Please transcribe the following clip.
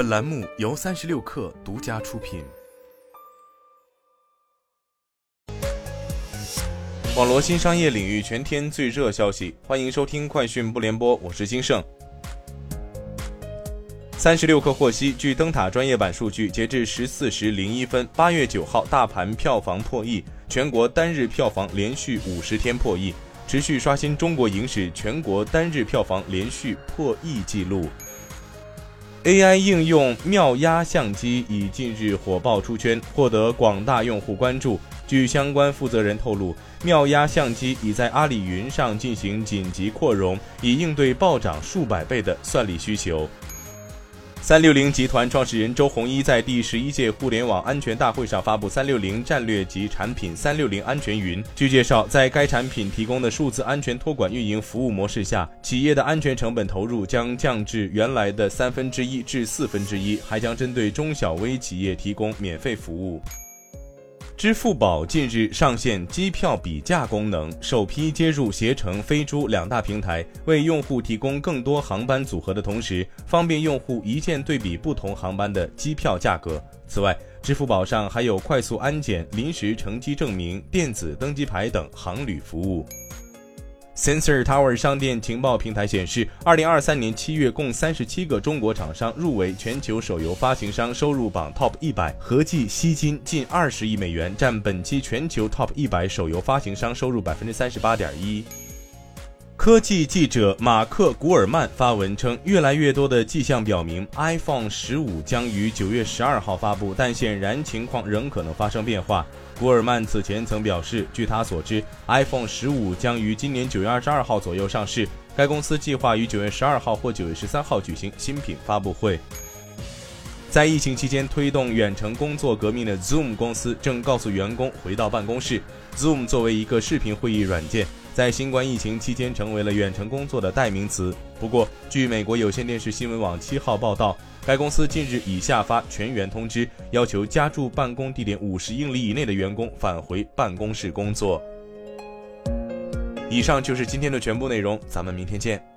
本栏目由三十六氪独家出品。网络新商业领域全天最热消息，欢迎收听快讯不联播，我是金盛。三十六氪获悉，据灯塔专业版数据，截至十四时零一分，八月九号大盘票房破亿，全国单日票房连续五十天破亿，持续刷新中国影史全国单日票房连续破亿纪录。AI 应用妙压相机已近日火爆出圈，获得广大用户关注。据相关负责人透露，妙压相机已在阿里云上进行紧急扩容，以应对暴涨数百倍的算力需求。三六零集团创始人周鸿祎在第十一届互联网安全大会上发布三六零战略及产品“三六零安全云”。据介绍，在该产品提供的数字安全托管运营服务模式下，企业的安全成本投入将降至原来的三分之一至四分之一，还将针对中小微企业提供免费服务。支付宝近日上线机票比价功能，首批接入携程、飞猪两大平台，为用户提供更多航班组合的同时，方便用户一键对比不同航班的机票价格。此外，支付宝上还有快速安检、临时乘机证明、电子登机牌等航旅服务。Sensor Tower 商店情报平台显示，二零二三年七月，共三十七个中国厂商入围全球手游发行商收入榜 Top 一百，合计吸金近二十亿美元，占本期全球 Top 一百手游发行商收入百分之三十八点一。科技记者马克·古尔曼发文称，越来越多的迹象表明，iPhone 十五将于九月十二号发布，但显然情况仍可能发生变化。古尔曼此前曾表示，据他所知，iPhone 十五将于今年九月二十二号左右上市。该公司计划于九月十二号或九月十三号举行新品发布会。在疫情期间推动远程工作革命的 Zoom 公司正告诉员工回到办公室。Zoom 作为一个视频会议软件。在新冠疫情期间，成为了远程工作的代名词。不过，据美国有线电视新闻网七号报道，该公司近日已下发全员通知，要求家住办公地点五十英里以内的员工返回办公室工作。以上就是今天的全部内容，咱们明天见。